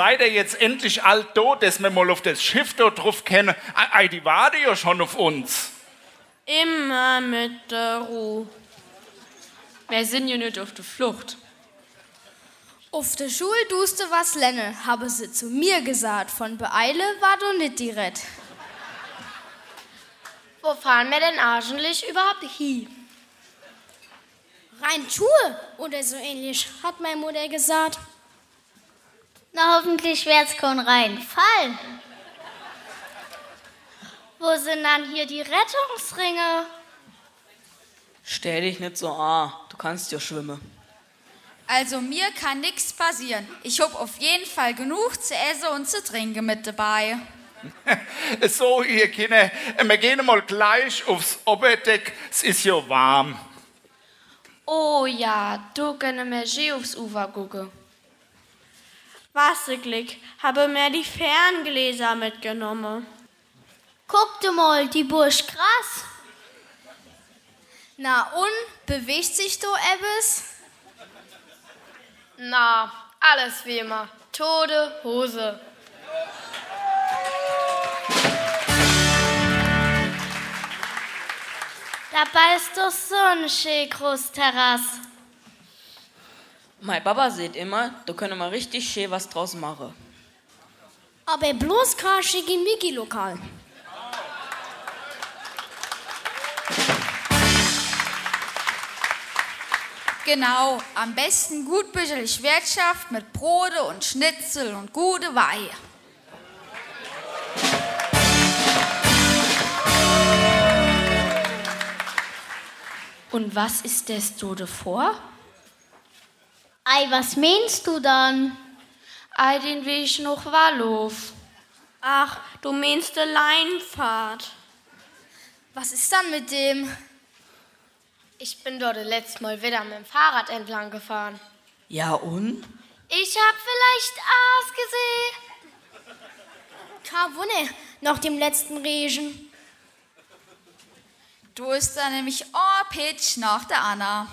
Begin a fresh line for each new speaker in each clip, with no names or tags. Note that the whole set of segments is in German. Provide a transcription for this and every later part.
seid ihr jetzt endlich alt da, dass wir mal auf das Schiff da drauf kennen? Ei, die warten ja schon auf uns.
Immer mit der Ruhe. Wir sind ja nicht auf der Flucht.
Auf der Schule tust du was lernen, habe sie zu mir gesagt. Von Beeile war du nicht die Rett.
Wo fahren wir denn eigentlich überhaupt hin?
Rein Schuhe oder so ähnlich, hat meine Mutter gesagt.
Na, hoffentlich wird's kein Reinfall. Wo sind dann hier die Rettungsringe?
Stell dich nicht so an, du kannst ja schwimmen.
Also mir kann nichts passieren. Ich hab auf jeden Fall genug zu essen und zu trinken mit dabei.
so, ihr Kinder, wir gehen mal gleich aufs Oberdeck. Es ist ja warm.
Oh ja, du können wir schön aufs Ufer gucken. Wasserglick, habe mir die Ferngläser mitgenommen.
Guck dir mal, die Bursch krass.
Na und, bewegt sich du etwas?
Na, alles wie immer. Tode Hose.
Dabei ist doch so eine schöne große Terrasse.
Mein Papa sieht immer, da können wir richtig schön was draus machen.
Aber bloß kein Schickimicki-Lokal.
Genau, am besten gutbürgerlich Wirtschaft mit Brote und Schnitzel und gute Weihe.
Und was ist das du davor?
Ei, was meinst du dann?
Ei, den Weg noch Wallow. Ach, du meinst die Leinfahrt.
Was ist dann mit dem?
Ich bin dort das letzte Mal wieder mit dem Fahrrad entlang gefahren.
Ja und?
Ich hab vielleicht ausgesehen.
Kein Wunder, nach dem letzten Regen.
Du ist da nämlich ein Pitch nach der Anna.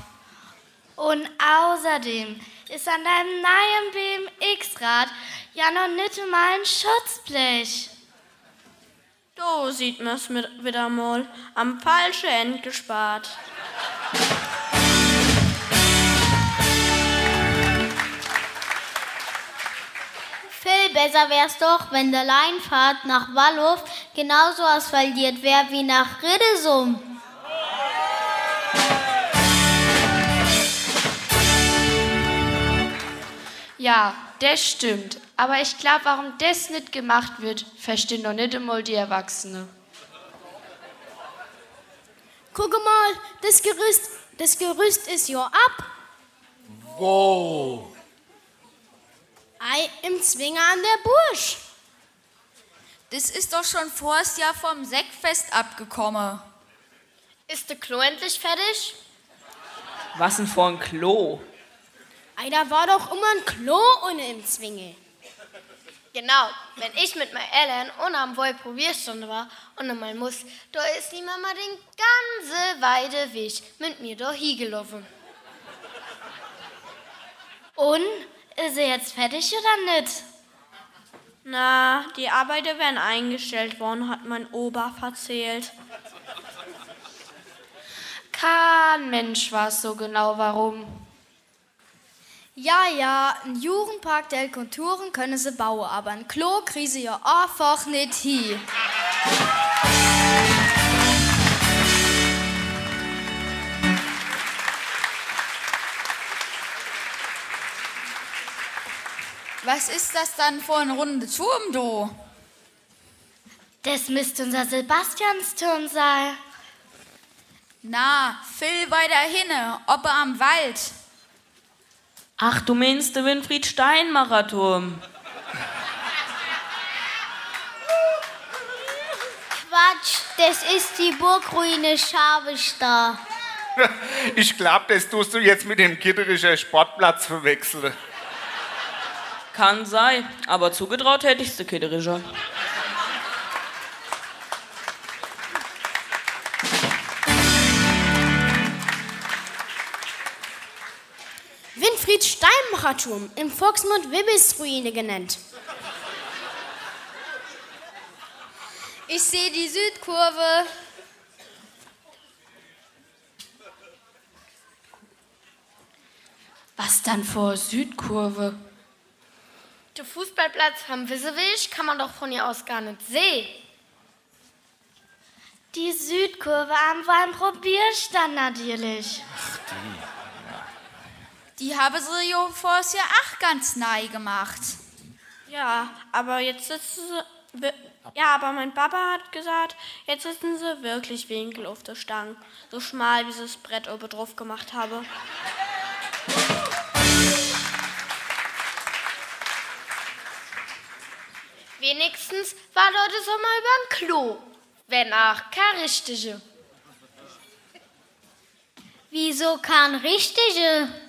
Und außerdem ist an deinem neuen BMX-Rad ja noch nicht mal ein Schutzblech.
Da sieht man's mit wieder mal am falschen End gespart.
Viel besser wär's doch, wenn der Leinfahrt nach Wallow genauso asphaltiert wäre wie nach Riddesum.
Ja, das stimmt. Aber ich glaube, warum das nicht gemacht wird, verstehen noch nicht einmal die Erwachsenen.
Guck mal, das Gerüst, das Gerüst ist ja ab.
Wo?
Ei, im Zwinger an der Bursch.
Das ist doch schon vors Jahr vom Sektfest abgekommen.
Ist der Klo endlich fertig?
Was denn vor ein Klo?
Ei, da war doch immer ein Klo ohne im Zwinge.
Genau, wenn ich mit meinen Eltern und am Wohl Probierstunde war und einmal muss, da ist die Mama den ganzen weite Weg mit mir da hingelaufen.
Und? Ist er jetzt fertig oder nicht?
Na, die Arbeiter werden eingestellt worden, hat mein Opa erzählt. Kein Mensch weiß so genau warum.
Ja, ja, ein Jugendpark der Konturen können sie bauen, aber ein Klo kriegen sie ja einfach nicht hin.
Was ist das dann für ein runder Turm, du?
Das müsste unser Sebastiansturm sein.
Na, viel weiter hinne, oppe am Wald.
Ach, du meinst der Winfried Steinmacher Turm.
Quatsch, das ist die Burgruine Schabestar.
Ich glaube, das tust du jetzt mit dem Kitterischer Sportplatz verwechseln.
Kann sein, aber zugetraut hätte ich's der Kitterischer.
Weimacher-Turm, im Volksmund Wibbelsruine genannt. Ich sehe die Südkurve.
Was dann vor Südkurve?
Der Fußballplatz am Wissewich kann man doch von hier aus gar nicht sehen.
Die Südkurve am Weinprobierstand natürlich.
Ach, die haben sie ja vorher ja auch ganz nahe gemacht.
Ja, aber jetzt sitzen sie. Ja, aber mein Papa hat gesagt, jetzt sitzen sie wirklich Winkel auf der Stange. So schmal, wie sie das Brett oben drauf gemacht habe.
Wenigstens war dort der Sommer überm Klo. Wenn auch kein richtige.
Wieso kein richtige?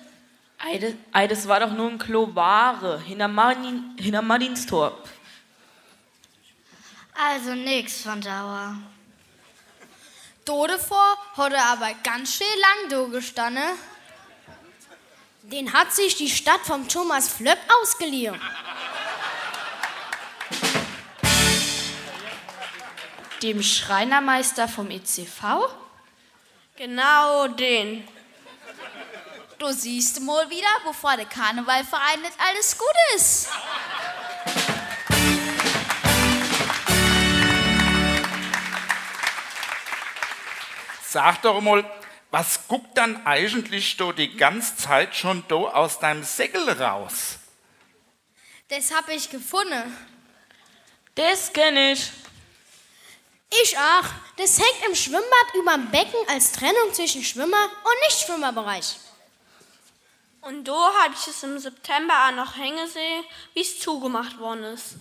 Ei, ei, das war doch nur ein Klo Ware hinter, Martin, hinter Martinstorp.
Also nix von Dauer.
Dode vor hat er aber ganz schön lang do gestanden.
Den hat sich die Stadt vom Thomas Flöck ausgeliehen.
Dem Schreinermeister vom ECV?
Genau den.
Du siehst mal wieder, wovor der Karnevalverein nicht alles gut ist.
Sag doch mal, was guckt dann eigentlich do die ganze Zeit schon do aus deinem Säckel raus?
Das hab ich gefunden.
Das kenn ich.
Ich auch. Das hängt im Schwimmbad überm Becken als Trennung zwischen Schwimmer- und Nicht-Schwimmerbereich.
Und da habe ich es im September auch noch hängen sehen, wie es zugemacht worden ist.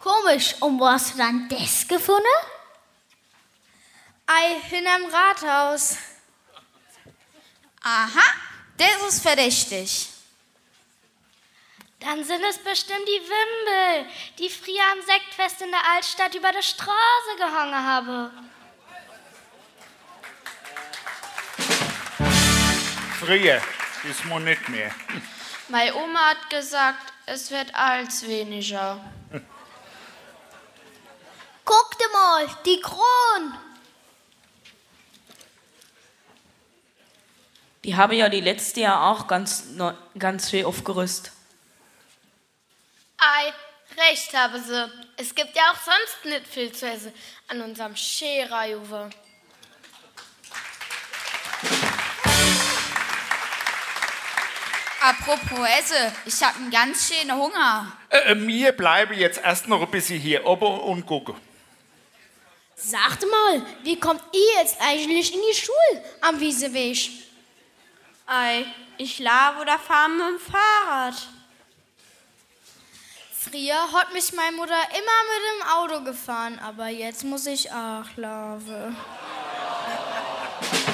Komisch, und wo hast du dann das gefunden?
Ei, hinterm Rathaus.
Aha, das ist verdächtig.
Dann sind es bestimmt die Wimbel, die früher am Sektfest in der Altstadt über der Straße gehangen habe.
Früher, diesmal nicht mehr.
Meine Oma hat gesagt, es wird als weniger.
Guck dir mal, die Kron.
Die habe ja die letzte Jahr auch ganz, neu- ganz schön aufgerüstet.
Ei, recht habe sie. Es gibt ja auch sonst nicht viel zu essen an unserem Scherer-Juwe.
Apropos Esse, ich habe einen ganz schönen Hunger.
Äh, äh, mir bleibe jetzt erst noch ein bisschen hier oben und gucke.
Sagt mal, wie kommt ihr jetzt eigentlich in die Schule am Wieseweg?
Ei, ich lave oder fahre mit dem Fahrrad.
Früher hat mich meine Mutter immer mit dem Auto gefahren, aber jetzt muss ich auch laufen.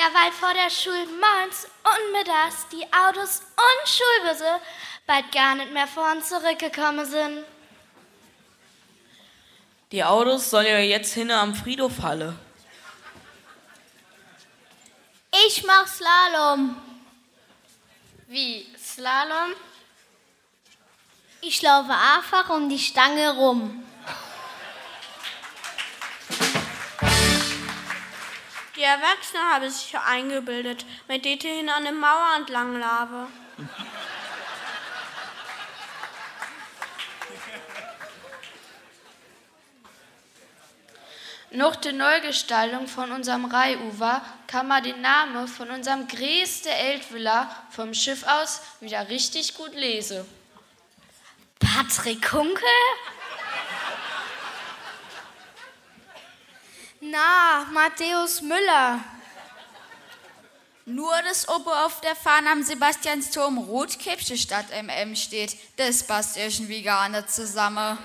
Ja, weil vor der Schule morgens und mittags die Autos und Schulbusse bald gar nicht mehr vor uns zurückgekommen sind.
Die Autos sollen ja jetzt hinten am Friedhof halle.
Ich mach Slalom.
Wie, Slalom?
Ich laufe einfach um die Stange rum.
Die Erwachsenen haben sich eingebildet, mit denen hin an der Mauer entlang lave.
Nach der Neugestaltung von unserem Reihufer kann man den Namen von unserem größten Eltvilla vom Schiff aus wieder richtig gut lesen.
Patrick Kunkel?
Na, Matthäus Müller.
Nur das oben auf der Fahne am Sebastiansturm Rotkäppchen statt MM steht, das passt irgendwie gar nicht zusammen.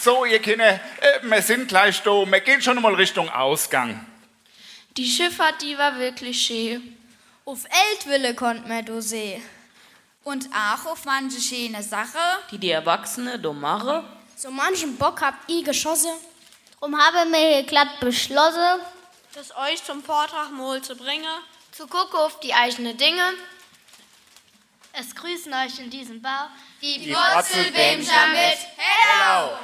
So, ihr Kinder, äh, wir sind gleich da. Wir gehen schon mal Richtung Ausgang.
Die Schifffahrt, die war wirklich schön.
Auf Eltville konnt man do sehen.
Und auch auf manche schöne Sachen,
die die Erwachsene dumm machen.
So manchen Bock hab ich geschossen.
Und habe mir glatt beschlossen,
das euch zum Vortrag mal zu bringen,
zu gucken auf die eigenen Dinge.
Es grüßen euch in diesem Bau
die, die Wurzelbämscher mit Hello!